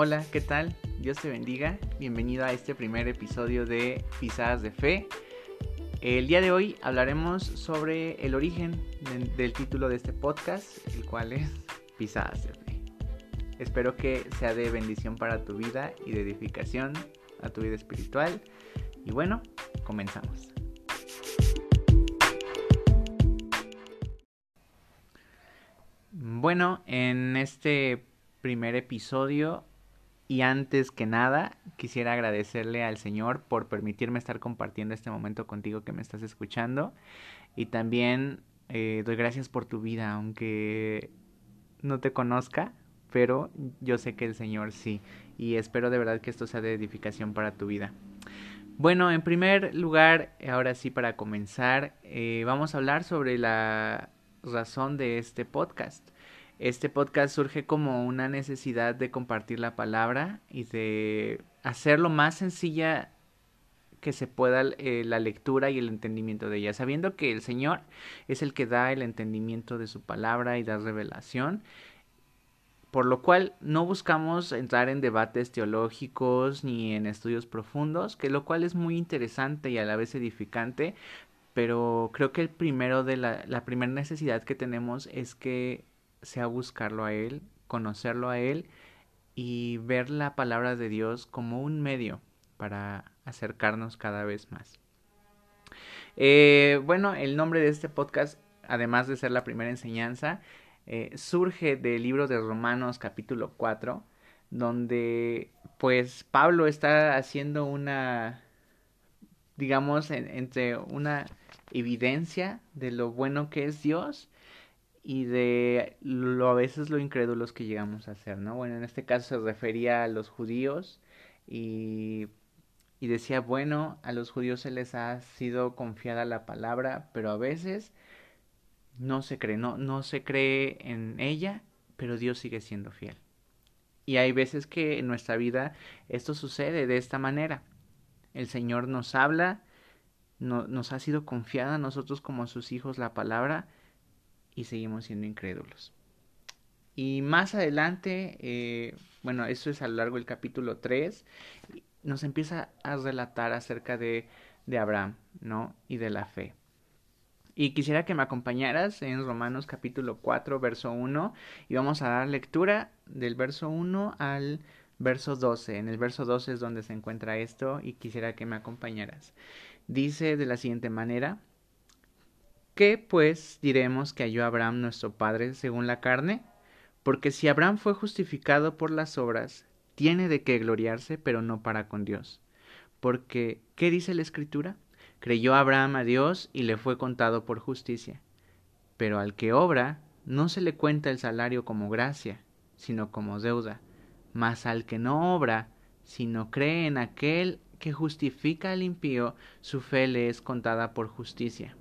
Hola, ¿qué tal? Dios te bendiga. Bienvenido a este primer episodio de Pisadas de Fe. El día de hoy hablaremos sobre el origen del título de este podcast, el cual es Pisadas de Fe. Espero que sea de bendición para tu vida y de edificación a tu vida espiritual. Y bueno, comenzamos. Bueno, en este primer episodio y antes que nada, quisiera agradecerle al Señor por permitirme estar compartiendo este momento contigo que me estás escuchando. Y también eh, doy gracias por tu vida, aunque no te conozca, pero yo sé que el Señor sí. Y espero de verdad que esto sea de edificación para tu vida. Bueno, en primer lugar, ahora sí para comenzar, eh, vamos a hablar sobre la razón de este podcast. Este podcast surge como una necesidad de compartir la palabra y de hacerlo más sencilla que se pueda eh, la lectura y el entendimiento de ella, sabiendo que el Señor es el que da el entendimiento de su palabra y da revelación, por lo cual no buscamos entrar en debates teológicos ni en estudios profundos, que lo cual es muy interesante y a la vez edificante, pero creo que el primero de la, la primera necesidad que tenemos es que sea buscarlo a Él, conocerlo a Él y ver la palabra de Dios como un medio para acercarnos cada vez más. Eh, bueno, el nombre de este podcast, además de ser la primera enseñanza, eh, surge del libro de Romanos capítulo 4, donde pues Pablo está haciendo una, digamos, entre una evidencia de lo bueno que es Dios y de lo a veces lo incrédulos que llegamos a ser, ¿no? Bueno, en este caso se refería a los judíos y, y decía, bueno, a los judíos se les ha sido confiada la palabra, pero a veces no se cree, no, no se cree en ella, pero Dios sigue siendo fiel. Y hay veces que en nuestra vida esto sucede de esta manera. El Señor nos habla, no, nos ha sido confiada a nosotros como sus hijos la palabra, y seguimos siendo incrédulos. Y más adelante, eh, bueno, eso es a lo largo del capítulo 3, nos empieza a relatar acerca de, de Abraham, ¿no? Y de la fe. Y quisiera que me acompañaras en Romanos capítulo 4, verso 1, y vamos a dar lectura del verso 1 al verso 12. En el verso 12 es donde se encuentra esto y quisiera que me acompañaras. Dice de la siguiente manera, ¿Qué pues diremos que halló Abraham nuestro padre según la carne? Porque si Abraham fue justificado por las obras, tiene de qué gloriarse, pero no para con Dios. Porque, ¿qué dice la Escritura? Creyó Abraham a Dios y le fue contado por justicia. Pero al que obra, no se le cuenta el salario como gracia, sino como deuda. Mas al que no obra, sino cree en aquel que justifica al impío, su fe le es contada por justicia.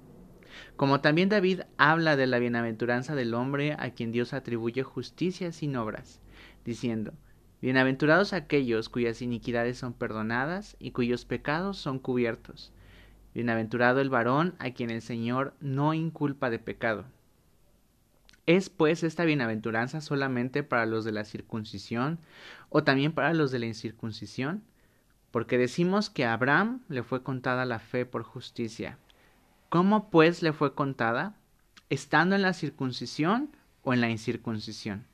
Como también David habla de la bienaventuranza del hombre a quien Dios atribuye justicia sin obras, diciendo, Bienaventurados aquellos cuyas iniquidades son perdonadas y cuyos pecados son cubiertos. Bienaventurado el varón a quien el Señor no inculpa de pecado. ¿Es pues esta bienaventuranza solamente para los de la circuncisión o también para los de la incircuncisión? Porque decimos que a Abraham le fue contada la fe por justicia. ¿Cómo pues le fue contada? ¿Estando en la circuncisión o en la incircuncisión?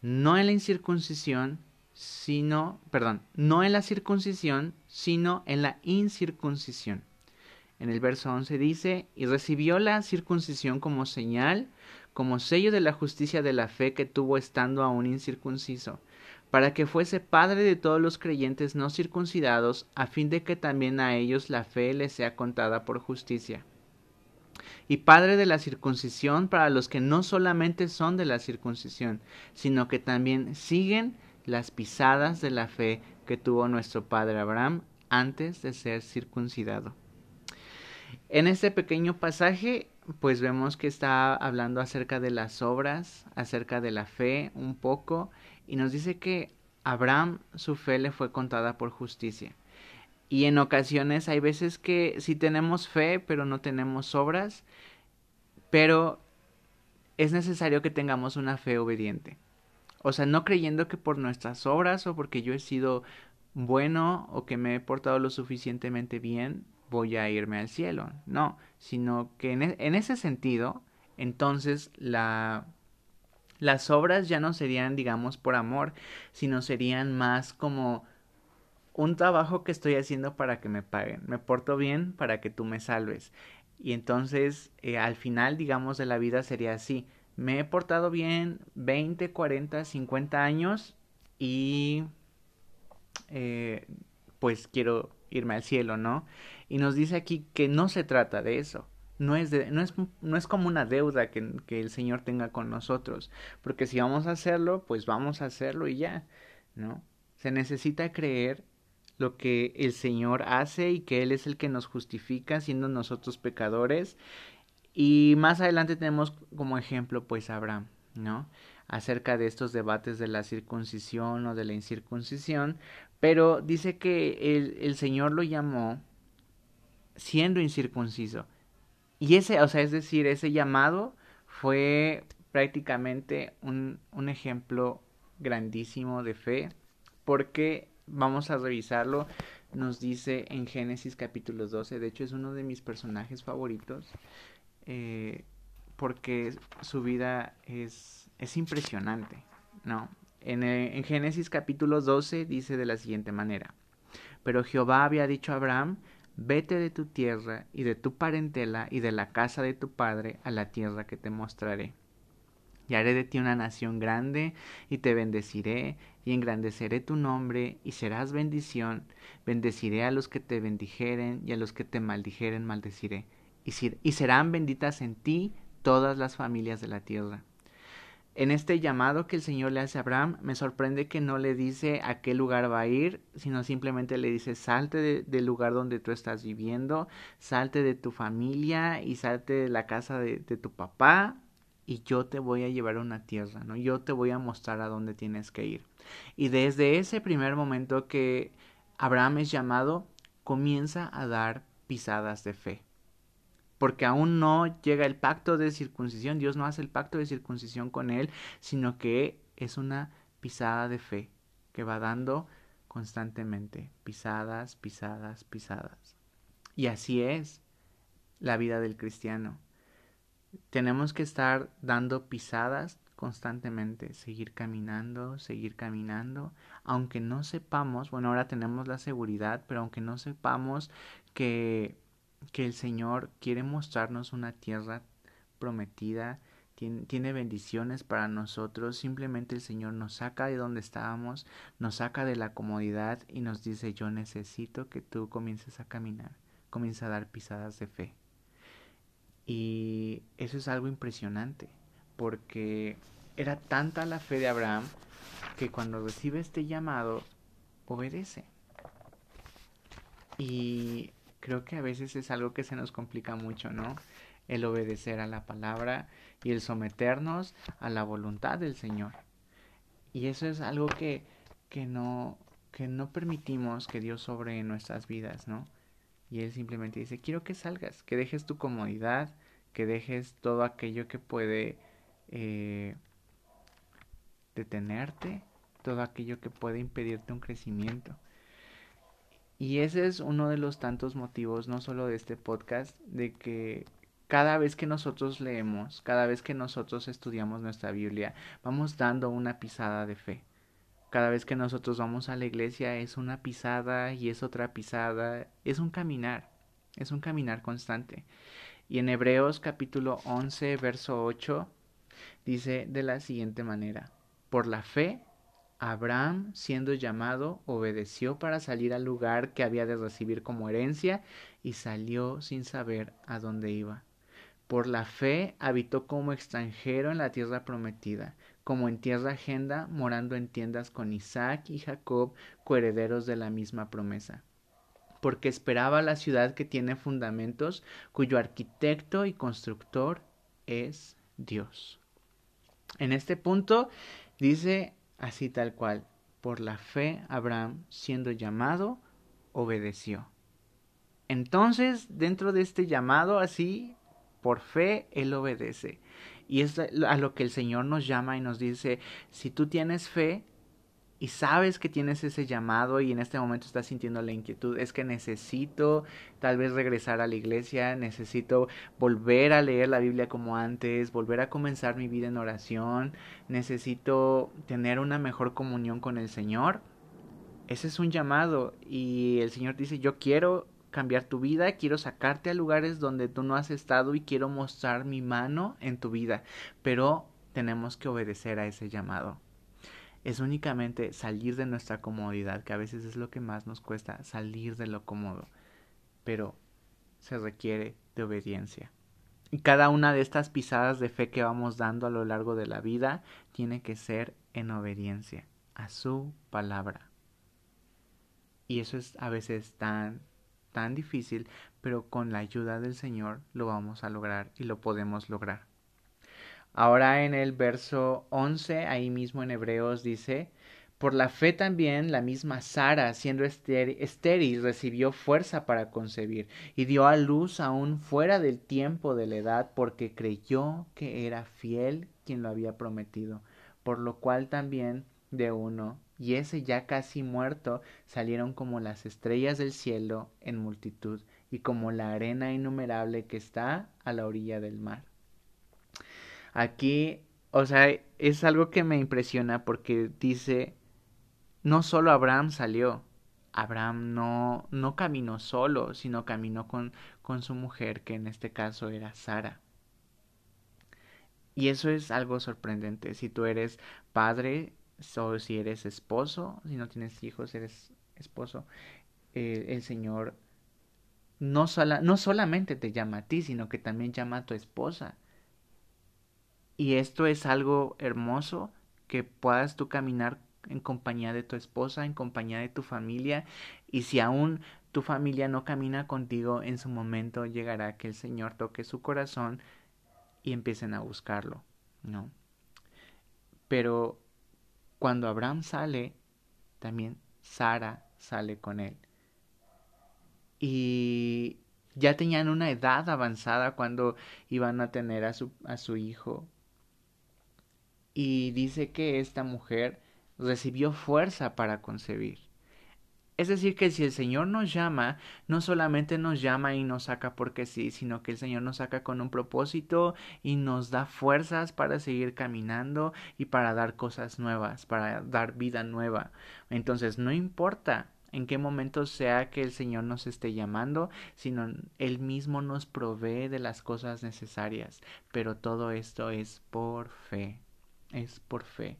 No en la incircuncisión, sino, perdón, no en la circuncisión, sino en la incircuncisión. En el verso 11 dice, y recibió la circuncisión como señal, como sello de la justicia de la fe que tuvo estando aún incircunciso, para que fuese padre de todos los creyentes no circuncidados, a fin de que también a ellos la fe les sea contada por justicia y padre de la circuncisión para los que no solamente son de la circuncisión, sino que también siguen las pisadas de la fe que tuvo nuestro padre Abraham antes de ser circuncidado. En este pequeño pasaje, pues vemos que está hablando acerca de las obras, acerca de la fe un poco, y nos dice que Abraham su fe le fue contada por justicia. Y en ocasiones hay veces que sí tenemos fe, pero no tenemos obras, pero es necesario que tengamos una fe obediente. O sea, no creyendo que por nuestras obras o porque yo he sido bueno o que me he portado lo suficientemente bien voy a irme al cielo. No, sino que en, e, ese sentido, entonces la las obras ya no serían, digamos, por amor, sino serían más como un trabajo que estoy haciendo para que me paguen. Me porto bien para que tú me salves. Y entonces, eh, al final, digamos, de la vida sería así. Me he portado bien 20, 40, 50 años y eh, pues quiero irme al cielo, ¿no? Y nos dice aquí que no se trata de eso. No es, no es, no es como una deuda que, que el Señor tenga con nosotros. Porque si vamos a hacerlo, pues vamos a hacerlo y ya, ¿no? Se necesita creer lo que el Señor hace y que Él es el que nos justifica siendo nosotros pecadores. Y más adelante tenemos como ejemplo pues Abraham, ¿no? Acerca de estos debates de la circuncisión o de la incircuncisión, pero dice que el, el Señor lo llamó siendo incircunciso. Y ese, o sea, es decir, ese llamado fue prácticamente un, un ejemplo grandísimo de fe, porque vamos a revisarlo, nos dice en Génesis capítulo 12, de hecho es uno de mis personajes favoritos, eh, porque su vida es, es impresionante, ¿no? En, eh, en Génesis capítulo 12 dice de la siguiente manera, pero Jehová había dicho a Abraham, vete de tu tierra y de tu parentela y de la casa de tu padre a la tierra que te mostraré y haré de ti una nación grande, y te bendeciré, y engrandeceré tu nombre, y serás bendición. Bendeciré a los que te bendijeren, y a los que te maldijeren maldeciré. Y, y serán benditas en ti todas las familias de la tierra. En este llamado que el Señor le hace a Abraham, me sorprende que no le dice a qué lugar va a ir, sino simplemente le dice salte del lugar donde tú estás viviendo, salte de tu familia y salte de la casa de, de tu papá y yo te voy a llevar a una tierra, ¿no? Yo te voy a mostrar a dónde tienes que ir. Y desde ese primer momento que Abraham es llamado, comienza a dar pisadas de fe. Porque aún no llega el pacto de circuncisión, Dios no hace el pacto de circuncisión con él, sino que es una pisada de fe que va dando constantemente, pisadas, pisadas, pisadas. Y así es la vida del cristiano tenemos que estar dando pisadas constantemente, seguir caminando, seguir caminando, aunque no sepamos, bueno, ahora tenemos la seguridad, pero aunque no sepamos que, que el Señor quiere mostrarnos una tierra prometida, tiene, tiene, bendiciones para nosotros, simplemente el Señor nos saca de donde estábamos, nos saca de la comodidad y nos dice yo necesito que tú comiences a caminar, comienza a dar pisadas de fe. Y eso es algo impresionante, porque era tanta la fe de Abraham que cuando recibe este llamado, obedece. Y creo que a veces es algo que se nos complica mucho, ¿no? El obedecer a la palabra y el someternos a la voluntad del Señor. Y eso es algo que, que, no, que no permitimos que Dios sobre en nuestras vidas, ¿no? Y Él simplemente dice, quiero que salgas, que dejes tu comodidad, que dejes todo aquello que puede eh, detenerte, todo aquello que puede impedirte un crecimiento. Y ese es uno de los tantos motivos, no solo de este podcast, de que cada vez que nosotros leemos, cada vez que nosotros estudiamos nuestra Biblia, vamos dando una pisada de fe. Cada vez que nosotros vamos a la iglesia es una pisada y es otra pisada, es un caminar, es un caminar constante. Y en Hebreos capítulo 11, verso 8, dice de la siguiente manera, por la fe, Abraham, siendo llamado, obedeció para salir al lugar que había de recibir como herencia y salió sin saber a dónde iba. Por la fe habitó como extranjero en la tierra prometida, como en tierra ajena, morando en tiendas con Isaac y Jacob, coherederos de la misma promesa. Porque esperaba la ciudad que tiene fundamentos, cuyo arquitecto y constructor es Dios. En este punto dice así tal cual, por la fe Abraham, siendo llamado, obedeció. Entonces, dentro de este llamado así, por fe él obedece. Y es a lo que el Señor nos llama y nos dice, si tú tienes fe, y sabes que tienes ese llamado y en este momento estás sintiendo la inquietud, es que necesito tal vez regresar a la iglesia, necesito volver a leer la Biblia como antes, volver a comenzar mi vida en oración, necesito tener una mejor comunión con el Señor. Ese es un llamado y el Señor dice, yo quiero cambiar tu vida, quiero sacarte a lugares donde tú no has estado y quiero mostrar mi mano en tu vida, pero tenemos que obedecer a ese llamado es únicamente salir de nuestra comodidad, que a veces es lo que más nos cuesta, salir de lo cómodo, pero se requiere de obediencia. Y cada una de estas pisadas de fe que vamos dando a lo largo de la vida tiene que ser en obediencia a su palabra. Y eso es a veces tan tan difícil, pero con la ayuda del Señor lo vamos a lograr y lo podemos lograr. Ahora en el verso 11, ahí mismo en Hebreos dice, por la fe también la misma Sara, siendo estéril, recibió fuerza para concebir y dio a luz aún fuera del tiempo de la edad porque creyó que era fiel quien lo había prometido, por lo cual también de uno y ese ya casi muerto salieron como las estrellas del cielo en multitud y como la arena innumerable que está a la orilla del mar. Aquí, o sea, es algo que me impresiona porque dice, no solo Abraham salió, Abraham no, no caminó solo, sino caminó con, con su mujer, que en este caso era Sara. Y eso es algo sorprendente. Si tú eres padre, o si eres esposo, si no tienes hijos, eres esposo, eh, el Señor no, sola, no solamente te llama a ti, sino que también llama a tu esposa. Y esto es algo hermoso que puedas tú caminar en compañía de tu esposa, en compañía de tu familia. Y si aún tu familia no camina contigo, en su momento llegará que el Señor toque su corazón y empiecen a buscarlo, ¿no? Pero cuando Abraham sale, también Sara sale con él. Y ya tenían una edad avanzada cuando iban a tener a su, a su hijo y dice que esta mujer recibió fuerza para concebir. Es decir, que si el Señor nos llama, no solamente nos llama y nos saca porque sí, sino que el Señor nos saca con un propósito y nos da fuerzas para seguir caminando y para dar cosas nuevas, para dar vida nueva. Entonces, no importa en qué momento sea que el Señor nos esté llamando, sino Él mismo nos provee de las cosas necesarias. Pero todo esto es por fe es por fe.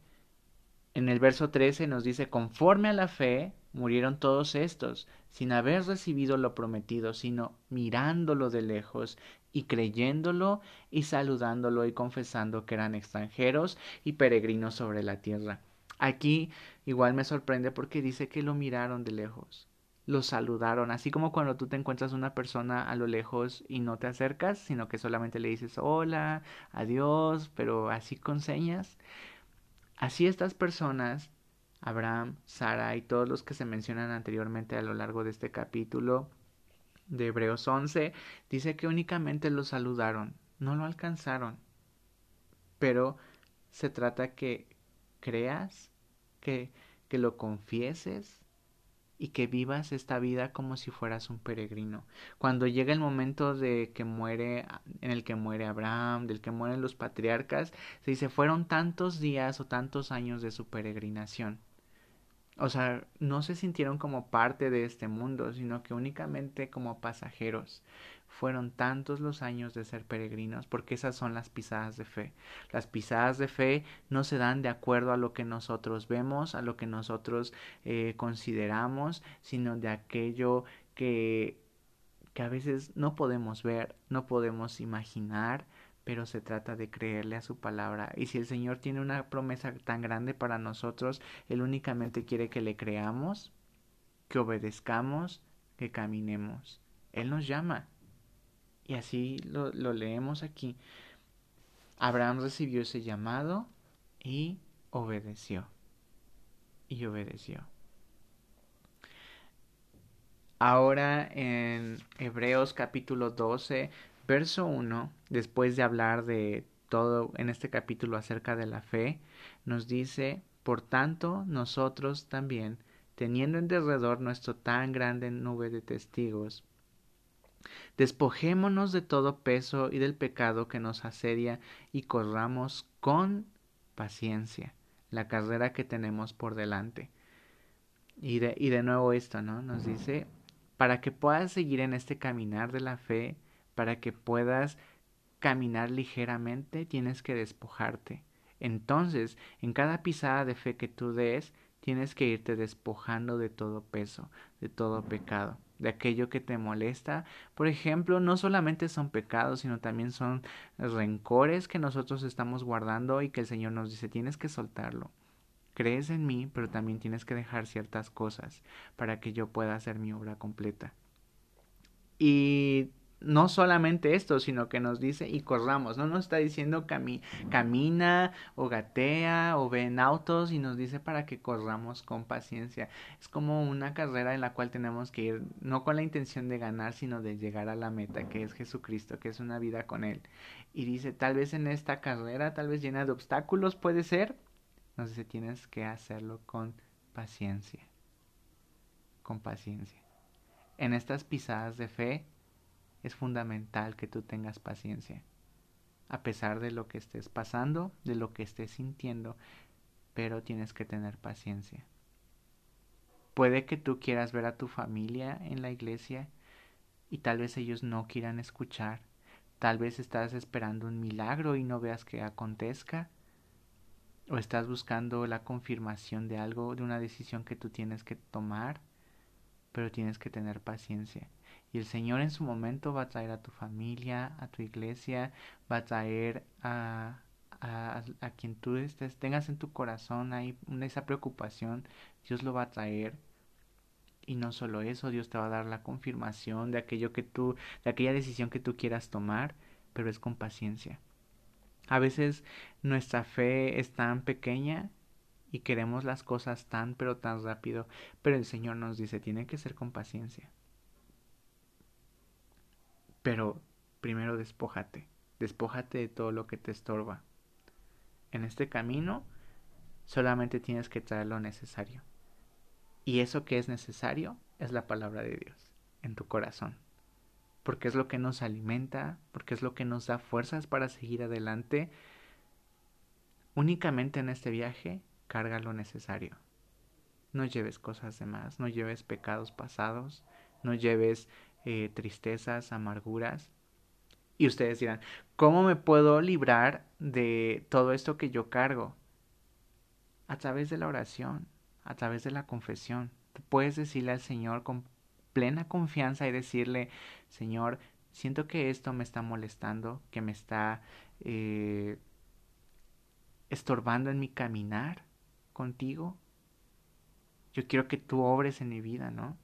En el verso 13 nos dice, conforme a la fe murieron todos estos, sin haber recibido lo prometido, sino mirándolo de lejos y creyéndolo y saludándolo y confesando que eran extranjeros y peregrinos sobre la tierra. Aquí igual me sorprende porque dice que lo miraron de lejos, lo saludaron, así como cuando tú te encuentras una persona a lo lejos y no te acercas, sino que solamente le dices hola, adiós, pero así con señas. Así estas personas, Abraham, Sara y todos los que se mencionan anteriormente a lo largo de este capítulo de Hebreos 11, dice que únicamente lo saludaron, no lo alcanzaron. Pero se trata que creas, que, que lo confieses y que vivas esta vida como si fueras un peregrino. Cuando llega el momento de que muere, en el que muere Abraham, del que mueren los patriarcas, se dice fueron tantos días o tantos años de su peregrinación. O sea, no se sintieron como parte de este mundo, sino que únicamente como pasajeros fueron tantos los años de ser peregrinos, porque esas son las pisadas de fe. Las pisadas de fe no se dan de acuerdo a lo que nosotros vemos, a lo que nosotros eh, consideramos, sino de aquello que, que a veces no podemos ver, no podemos imaginar, pero se trata de creerle a su palabra. Y si el Señor tiene una promesa tan grande para nosotros, Él únicamente quiere que le creamos, que obedezcamos, que caminemos. Él nos llama. Y así lo, leemos aquí. Abraham recibió ese llamado y obedeció. Y obedeció. Ahora en Hebreos capítulo 12 Verso 1, después de hablar de todo en este capítulo acerca de la fe, nos dice, por tanto, nosotros también, teniendo en derredor nuestro tan grande nube de testigos, despojémonos de todo peso y del pecado que nos asedia y corramos con paciencia la carrera que tenemos por delante. Y de, y de nuevo esto, ¿no? Nos dice, para que puedas seguir en este caminar de la fe, para que puedas caminar ligeramente, tienes que despojarte. Entonces, en cada pisada de fe que tú des, tienes que irte despojando de todo peso, de todo pecado, de aquello que te molesta. Por ejemplo, no solamente son pecados, sino también son rencores que nosotros estamos guardando y que el Señor nos dice, tienes que soltarlo. Crees en mí, pero también tienes que dejar ciertas cosas para que yo pueda hacer mi obra completa. Y no solamente esto, sino que nos dice y corramos, no nos está diciendo camina o gatea o ve en autos y nos dice para que corramos con paciencia. Es como una carrera en la cual tenemos que ir no con la intención de ganar, sino de llegar a la meta, que es Jesucristo, que es una vida con Él. Y dice, tal vez en esta carrera, tal vez llena de obstáculos puede ser, nos dice, tienes que hacerlo con paciencia, con paciencia. En estas pisadas de fe, es fundamental que tú tengas paciencia. A pesar de lo que estés pasando, de lo que estés sintiendo, pero tienes que tener paciencia. Puede que tú quieras ver a tu familia en la iglesia y tal vez ellos no quieran escuchar. Tal vez estás esperando un milagro y no veas que acontezca. O estás buscando la confirmación de algo, de una decisión que tú tienes que tomar, pero tienes que tener paciencia. Y el Señor en su momento va a traer a tu familia, a tu iglesia, va a traer a, a, quien tú estés, tengas en tu corazón ahí esa preocupación, Dios lo va a traer. Y no solo eso, Dios te va a dar la confirmación de aquello que tú, de aquella decisión que tú quieras tomar, pero es con paciencia. A veces nuestra fe es tan pequeña y queremos las cosas tan pero tan rápido, pero el Señor nos dice, tiene que ser con paciencia. Pero primero despójate, despójate de todo lo que te estorba. En este camino solamente tienes que traer lo necesario. Y eso que es necesario es la palabra de Dios en tu corazón. Porque es lo que nos alimenta, porque es lo que nos da fuerzas para seguir adelante. Únicamente en este viaje carga lo necesario. No lleves cosas de más, no lleves pecados pasados, no lleves eh, tristezas, amarguras. Y ustedes dirán, ¿cómo me puedo librar de todo esto que yo cargo? A través de la oración, a través de la confesión. puedes decirle al Señor con plena confianza y decirle, Señor, siento que esto me está molestando, que me está eh, estorbando en mi caminar contigo. Yo quiero que tú obres en mi vida, ¿no?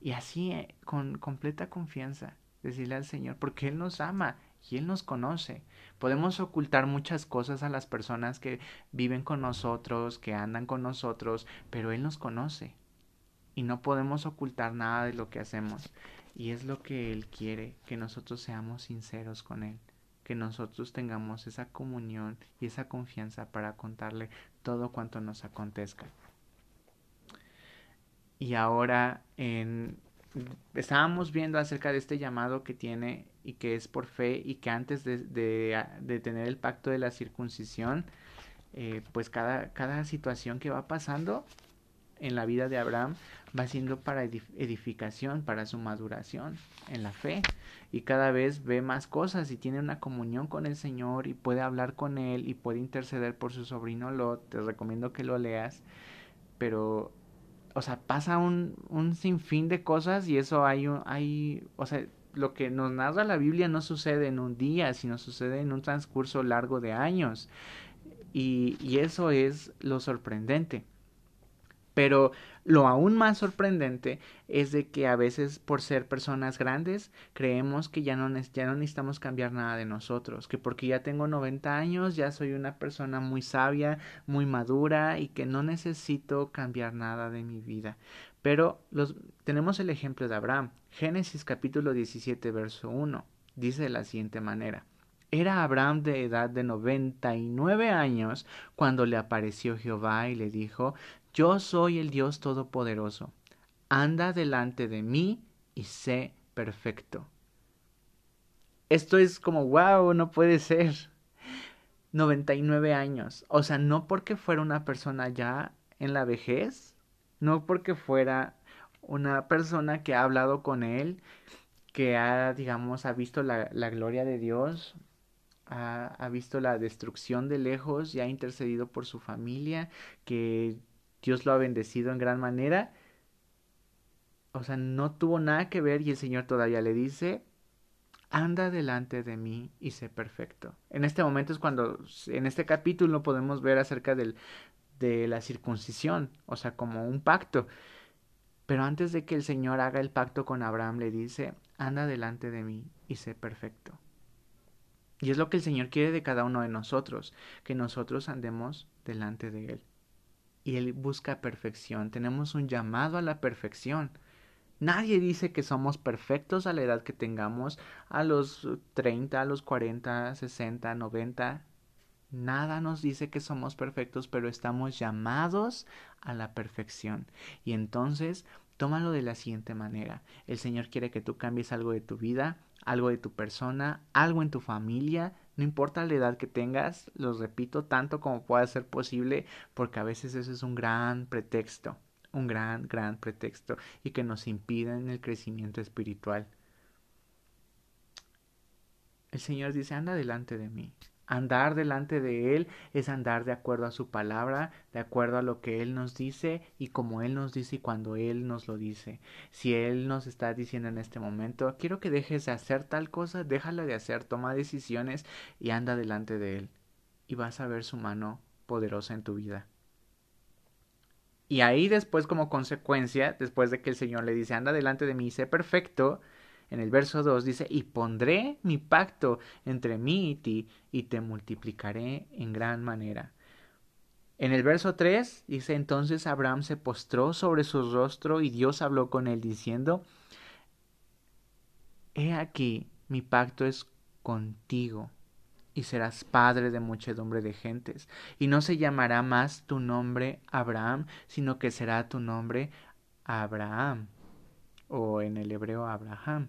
Y así, eh, con completa confianza, decirle al Señor, porque Él nos ama y Él nos conoce. Podemos ocultar muchas cosas a las personas que viven con nosotros, que andan con nosotros, pero Él nos conoce. Y no podemos ocultar nada de lo que hacemos. Y es lo que Él quiere, que nosotros seamos sinceros con Él, que nosotros tengamos esa comunión y esa confianza para contarle todo cuanto nos acontezca y ahora en, estábamos viendo acerca de este llamado que tiene y que es por fe y que antes de, tener el pacto de la circuncisión, eh, pues cada, cada situación que va pasando en la vida de Abraham va siendo para edificación, para su maduración en la fe. Y cada vez ve más cosas y tiene una comunión con el Señor y puede hablar con Él y puede interceder por su sobrino Lot. Te recomiendo que lo leas. Pero o sea, pasa un, un sinfín de cosas y eso hay, hay, o sea, lo que nos narra la Biblia no sucede en un día, sino sucede en un transcurso largo de años. Y, y eso es lo sorprendente. Pero lo aún más sorprendente es de que a veces por ser personas grandes creemos que ya no, ya no necesitamos cambiar nada de nosotros, que porque ya tengo 90 años ya soy una persona muy sabia, muy madura y que no necesito cambiar nada de mi vida. Pero los, tenemos el ejemplo de Abraham, Génesis capítulo 17 verso 1. Dice de la siguiente manera. Era Abraham de edad de noventa y nueve años cuando le apareció Jehová y le dijo, Yo soy el Dios Todopoderoso, anda delante de mí y sé perfecto. Esto es como, wow, no puede ser. 99 años. O sea, no porque fuera una persona ya en la vejez, no porque fuera una persona que ha hablado con él, que ha, digamos, ha visto la, la gloria de Dios, ha, visto la destrucción de lejos y ha intercedido por su familia, que Dios lo ha bendecido en gran manera. O sea, no tuvo nada que ver y el Señor todavía le dice, anda delante de mí y sé perfecto. En este momento es cuando, en este capítulo podemos ver acerca de la circuncisión, o sea, como un pacto. Pero antes de que el Señor haga el pacto con Abraham, le dice, anda delante de mí y sé perfecto. Y es lo que el Señor quiere de cada uno de nosotros, que nosotros andemos delante de Él. Y Él busca perfección, tenemos un llamado a la perfección. Nadie dice que somos perfectos a la edad que tengamos, a los 30, a los 40, 60, 90. Nada nos dice que somos perfectos, pero estamos llamados a la perfección. Y entonces, tómalo de la siguiente manera. El Señor quiere que tú cambies algo de tu vida, algo de tu persona, algo en tu familia, no importa la edad que tengas, los repito tanto como pueda ser posible, porque a veces eso es un gran pretexto un gran, gran pretexto y que nos impiden el crecimiento espiritual. El Señor dice, anda delante de mí. Andar delante de Él es andar de acuerdo a su palabra, de acuerdo a lo que Él nos dice y como Él nos dice y cuando Él nos lo dice. Si Él nos está diciendo en este momento, quiero que dejes de hacer tal cosa, déjalo de hacer, toma decisiones y anda delante de Él. Y vas a ver su mano poderosa en tu vida. Y ahí después como consecuencia, después de que el Señor le dice, anda delante de mí sé perfecto, en el verso 2 dice, y pondré mi pacto entre mí y ti, y te multiplicaré en gran manera. En el verso 3 dice, entonces Abraham se postró sobre su rostro y Dios habló con él diciendo, He aquí, mi pacto es contigo y serás padre de muchedumbre de gentes. Y no se llamará más tu nombre Abraham, sino que será tu nombre Abraham, o en el hebreo Abraham,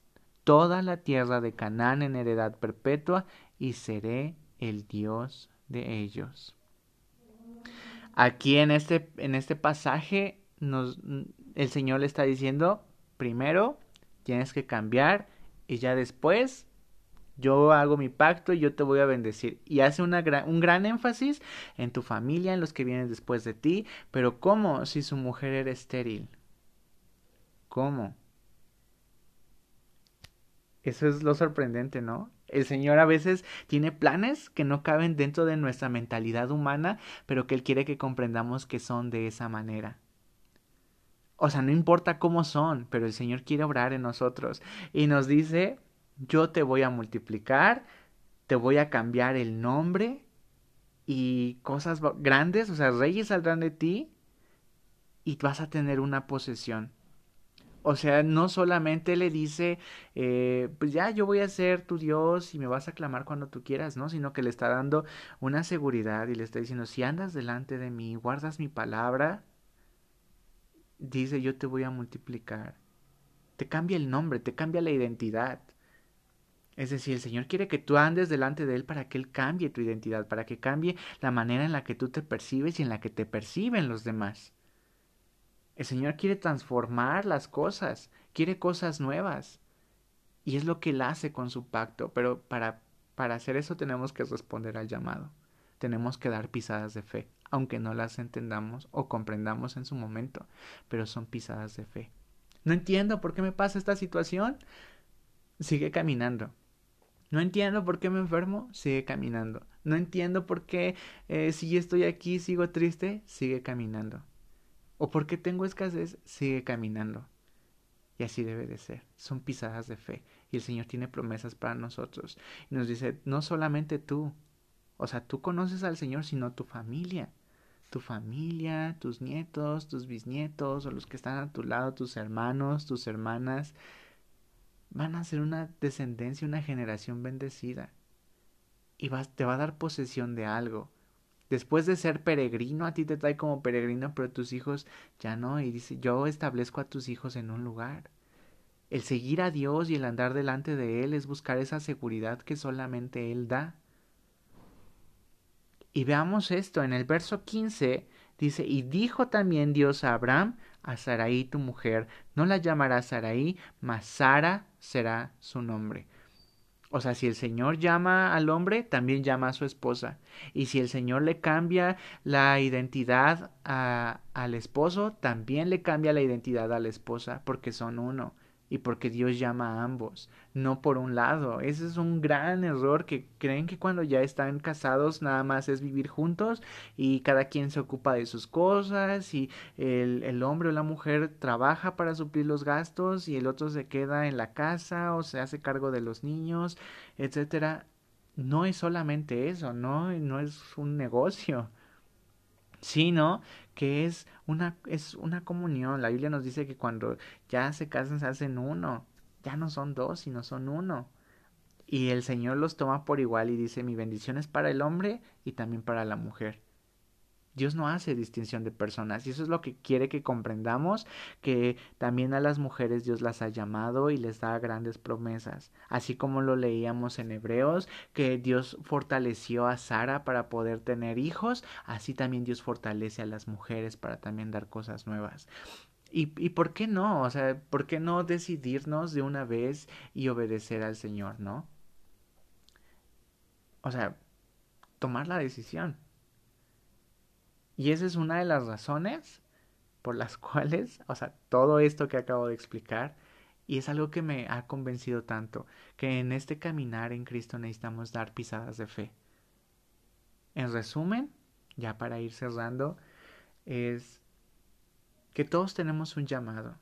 toda la tierra de Canaán en heredad perpetua, y seré el Dios de ellos. Aquí en este, en este pasaje nos, el Señor le está diciendo, primero tienes que cambiar y ya después yo hago mi pacto y yo te voy a bendecir. Y hace una un gran énfasis en tu familia, en los que vienen después de ti. Pero ¿cómo si su mujer era estéril? ¿Cómo? Eso es lo sorprendente, ¿no? El Señor a veces tiene planes que no caben dentro de nuestra mentalidad humana, pero que Él quiere que comprendamos que son de esa manera. O sea, no importa cómo son, pero el Señor quiere obrar en nosotros. Y nos dice yo te voy a multiplicar, te voy a cambiar el nombre y cosas grandes, o sea, reyes saldrán de ti y vas a tener una posesión. O sea, no solamente le dice, eh, pues ya yo voy a ser tu Dios y me vas a clamar cuando tú quieras, ¿no? Sino que le está dando una seguridad y le está diciendo, si andas delante de mí, guardas mi palabra, dice, yo te voy a multiplicar. Te cambia el nombre, te cambia la identidad. Es decir, el Señor quiere que tú andes delante de Él para que Él cambie tu identidad, para que cambie la manera en la que tú te percibes y en la que te perciben los demás. El Señor quiere transformar las cosas, quiere cosas nuevas. Y es lo que Él hace con su pacto, pero para, para hacer eso tenemos que responder al llamado. Tenemos que dar pisadas de fe, aunque no las entendamos o comprendamos en su momento, pero son pisadas de fe. No entiendo por qué me pasa esta situación. Sigue caminando No entiendo por qué me enfermo, sigue caminando. No entiendo por qué eh, si estoy aquí sigo triste, sigue caminando. O por qué tengo escasez, sigue caminando. Y así debe de ser. Son pisadas de fe. Y el Señor tiene promesas para nosotros. Y nos dice, no solamente tú. O sea, tú conoces al Señor, sino tu familia. Tu familia, tus nietos, tus bisnietos, o los que están a tu lado, tus hermanos, tus hermanas, van a ser una descendencia, una generación bendecida. Y te va a dar posesión de algo. Después de ser peregrino, a ti te trae como peregrino, pero tus hijos ya no. Y dice, yo establezco a tus hijos en un lugar. El seguir a Dios y el andar delante de Él es buscar esa seguridad que solamente Él da. Y veamos esto, en el verso 15 dice, y dijo también Dios a Abraham, a Sarai tu mujer, no la llamarás Sarai, mas Sara será su nombre. O sea, si el Señor llama al hombre, también llama a su esposa. Y si el Señor le cambia la identidad a, al esposo, también le cambia la identidad a la esposa, porque son uno y porque Dios llama a ambos, no por un lado. Ese es un gran error que creen que cuando ya están casados nada más es vivir juntos y cada quien se ocupa de sus cosas y el, el hombre o la mujer trabaja para suplir los gastos y el otro se queda en la casa o se hace cargo de los niños, etcétera. No es solamente eso, no, no es un negocio sino que es una, es una comunión. La Biblia nos dice que cuando ya se casan se hacen uno, ya no son dos, sino son uno. Y el Señor los toma por igual y dice, mi bendición es para el hombre y también para la mujer. Dios no hace distinción de personas y eso es lo que quiere que comprendamos, que también a las mujeres Dios las ha llamado y les da grandes promesas, así como lo leíamos en Hebreos, que Dios fortaleció a Sara para poder tener hijos, así también Dios fortalece a las mujeres para también dar cosas nuevas. ¿Y, y por qué no? O sea, ¿por qué no decidirnos de una vez y obedecer al Señor, no? O sea, tomar la decisión. Y esa es una de las razones por las cuales, o sea, todo esto que acabo de explicar, y es algo que me ha convencido tanto, que en este caminar en Cristo necesitamos dar pisadas de fe. En resumen, ya para ir cerrando, es que todos tenemos un llamado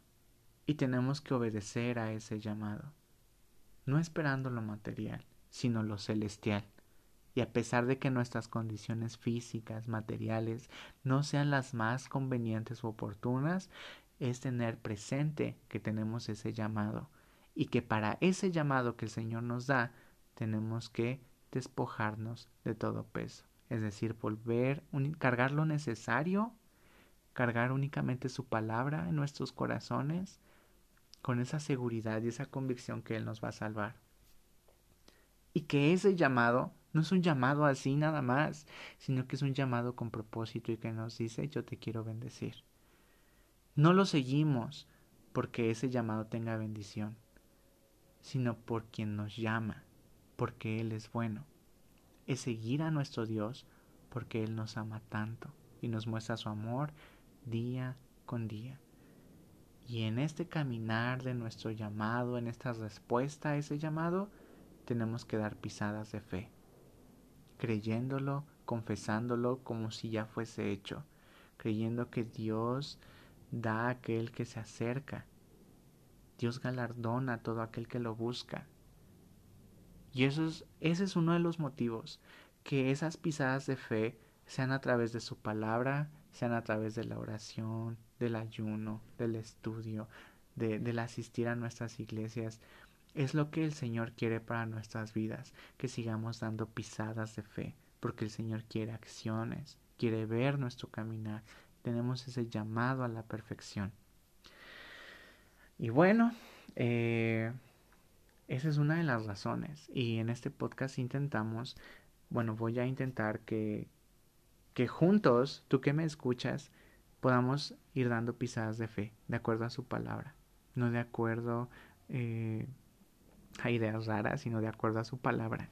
y tenemos que obedecer a ese llamado, no esperando lo material, sino lo celestial. Y a pesar de que nuestras condiciones físicas, materiales, no sean las más convenientes o oportunas, es tener presente que tenemos ese llamado y que para ese llamado que el Señor nos da, tenemos que despojarnos de todo peso. Es decir, volver, cargar lo necesario, cargar únicamente su palabra en nuestros corazones, con esa seguridad y esa convicción que Él nos va a salvar. Y que ese llamado no es un llamado así nada más, sino que es un llamado con propósito y que nos dice yo te quiero bendecir. No lo seguimos porque ese llamado tenga bendición, sino por quien nos llama, porque Él es bueno. Es seguir a nuestro Dios porque Él nos ama tanto y nos muestra su amor día con día. Y en este caminar de nuestro llamado, en esta respuesta a ese llamado, tenemos que dar pisadas de fe creyéndolo, confesándolo como si ya fuese hecho, creyendo que Dios da a aquel que se acerca. Dios galardona a todo aquel que lo busca. Y eso es, ese es uno de los motivos, que esas pisadas de fe sean a través de su palabra, sean a través de la oración, del ayuno, del estudio, de, del asistir a nuestras iglesias, es lo que el Señor quiere para nuestras vidas, que sigamos dando pisadas de fe, porque el Señor quiere acciones, quiere ver nuestro caminar. Tenemos ese llamado a la perfección. Y bueno, eh, esa es una de las razones. Y en este podcast intentamos, bueno, voy a intentar que, que juntos, tú que me escuchas, podamos ir dando pisadas de fe, de acuerdo a su palabra, no de acuerdo eh, a ideas raras, sino de acuerdo a su palabra.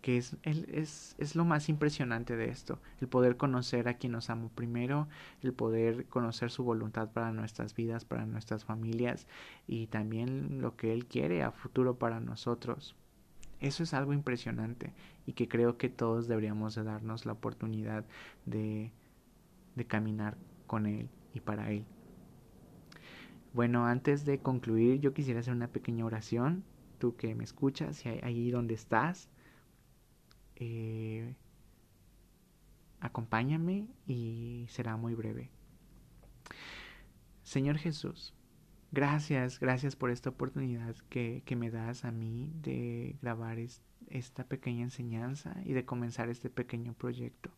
Que es, es, es lo más impresionante de esto, el poder conocer a quien nos amó primero, el poder conocer su voluntad para nuestras vidas, para nuestras familias y también lo que Él quiere a futuro para nosotros. Eso es algo impresionante y que creo que todos deberíamos de darnos la oportunidad de, de caminar con Él y para Él. Bueno, antes de concluir, yo quisiera hacer una pequeña oración. Tú que me escuchas, ahí donde estás, eh, acompáñame y será muy breve. Señor Jesús, gracias, gracias por esta oportunidad que, que me das a mí de grabar esta pequeña enseñanza y de comenzar este pequeño proyecto.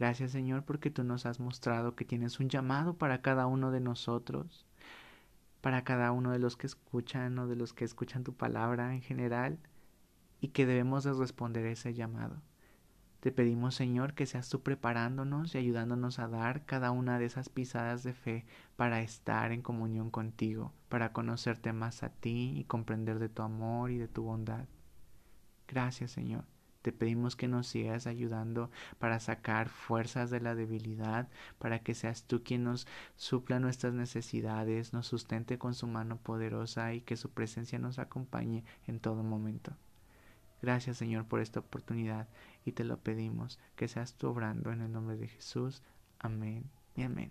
Gracias Señor porque tú nos has mostrado que tienes un llamado para cada uno de nosotros para cada uno de los que escuchan o de los que escuchan tu palabra en general y que debemos de responder ese llamado. Te pedimos, Señor, que seas tú preparándonos y ayudándonos a dar cada una de esas pisadas de fe para estar en comunión contigo, para conocerte más a ti y comprender de tu amor y de tu bondad. Gracias, Señor. Te pedimos que nos sigas ayudando para sacar fuerzas de la debilidad, para que seas tú quien nos supla nuestras necesidades, nos sustente con su mano poderosa y que su presencia nos acompañe en todo momento. Gracias Señor por esta oportunidad y te lo pedimos, que seas tú obrando en el nombre de Jesús. Amén y amén.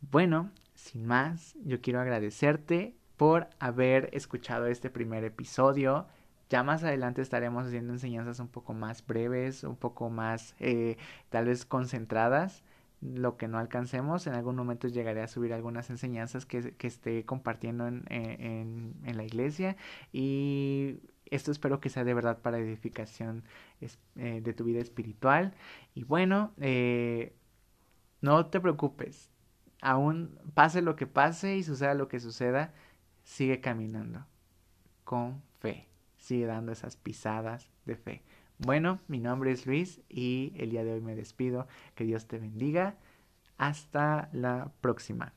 Bueno, sin más, yo quiero agradecerte por haber escuchado este primer episodio. Ya más adelante estaremos haciendo enseñanzas un poco más breves, un poco más eh, tal vez concentradas. Lo que no alcancemos, en algún momento llegaré a subir algunas enseñanzas que, esté compartiendo en, en, la iglesia y esto espero que sea de verdad para edificación eh, de tu vida espiritual. Y bueno, eh, no te preocupes, aún pase lo que pase y suceda lo que suceda, sigue caminando con fe sigue dando esas pisadas de fe. Bueno, mi nombre es Luis y el día de hoy me despido. Que Dios te bendiga. Hasta la próxima.